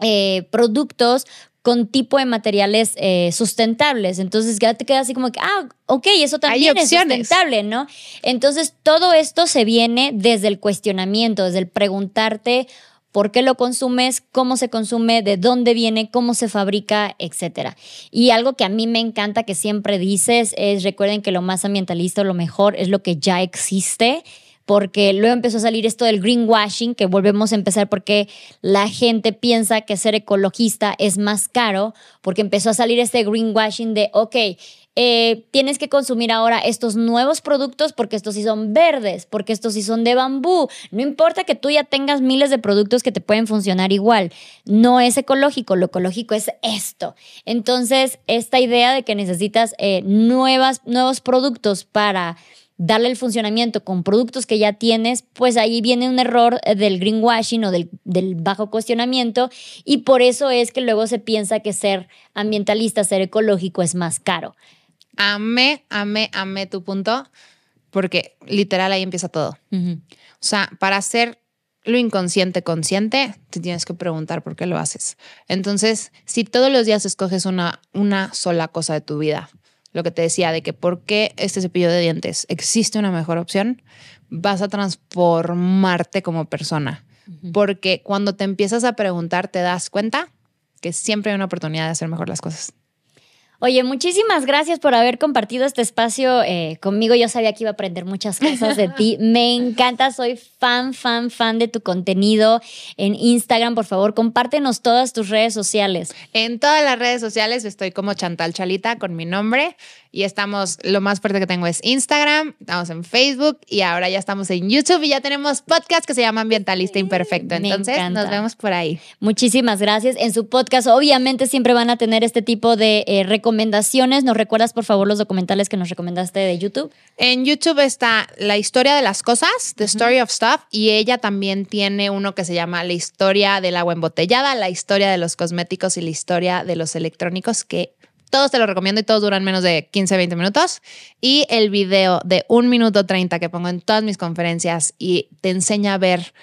eh, productos con tipo de materiales eh, sustentables. Entonces ya te queda así como que, ah, ok, eso también es sustentable, ¿no? Entonces todo esto se viene desde el cuestionamiento, desde el preguntarte por qué lo consumes, cómo se consume, de dónde viene, cómo se fabrica, etcétera. Y algo que a mí me encanta que siempre dices es, recuerden que lo más ambientalista o lo mejor es lo que ya existe porque luego empezó a salir esto del greenwashing, que volvemos a empezar porque la gente piensa que ser ecologista es más caro, porque empezó a salir este greenwashing de, ok, eh, tienes que consumir ahora estos nuevos productos porque estos sí son verdes, porque estos sí son de bambú. No importa que tú ya tengas miles de productos que te pueden funcionar igual. No es ecológico, lo ecológico es esto. Entonces, esta idea de que necesitas eh, nuevos productos para darle el funcionamiento con productos que ya tienes, pues ahí viene un error eh, del greenwashing o del, del, bajo cuestionamiento y por eso es que luego se piensa que ser ambientalista, ser ecológico es más caro. Amé, amé, amé tu punto, porque literal ahí empieza todo. Uh -huh. O sea, para hacer lo inconsciente consciente, te tienes que preguntar por qué lo haces. Entonces, si todos los días escoges una, una sola cosa de tu vida, lo que te decía de que por qué este cepillo de dientes existe una mejor opción, vas a transformarte como persona. Uh -huh. Porque cuando te empiezas a preguntar, te das cuenta que siempre hay una oportunidad de hacer mejor las cosas. Oye, muchísimas gracias por haber compartido este espacio eh, conmigo. Yo sabía que iba a aprender muchas cosas de ti. Me encanta, soy fan, fan, fan de tu contenido en Instagram. Por favor, compártenos todas tus redes sociales. En todas las redes sociales estoy como Chantal Chalita con mi nombre y estamos, lo más fuerte que tengo es Instagram, estamos en Facebook y ahora ya estamos en YouTube y ya tenemos podcast que se llama Ambientalista Imperfecto. Entonces, nos vemos por ahí. Muchísimas gracias. En su podcast, obviamente, siempre van a tener este tipo de eh, recomendaciones. ¿Nos recuerdas, por favor, los documentales que nos recomendaste de YouTube? En YouTube está La historia de las cosas, The Story uh -huh. of Stuff, y ella también tiene uno que se llama La historia del agua embotellada, la historia de los cosméticos y la historia de los electrónicos, que todos te lo recomiendo y todos duran menos de 15, 20 minutos. Y el video de un minuto 30 que pongo en todas mis conferencias y te enseña a ver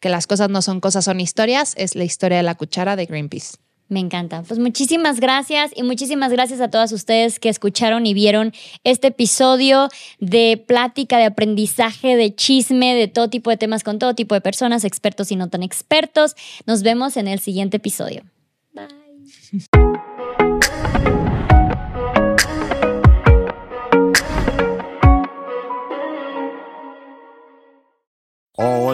que las cosas no son cosas, son historias, es la historia de la cuchara de Greenpeace. Me encanta. Pues muchísimas gracias y muchísimas gracias a todas ustedes que escucharon y vieron este episodio de plática, de aprendizaje, de chisme, de todo tipo de temas con todo tipo de personas, expertos y no tan expertos. Nos vemos en el siguiente episodio.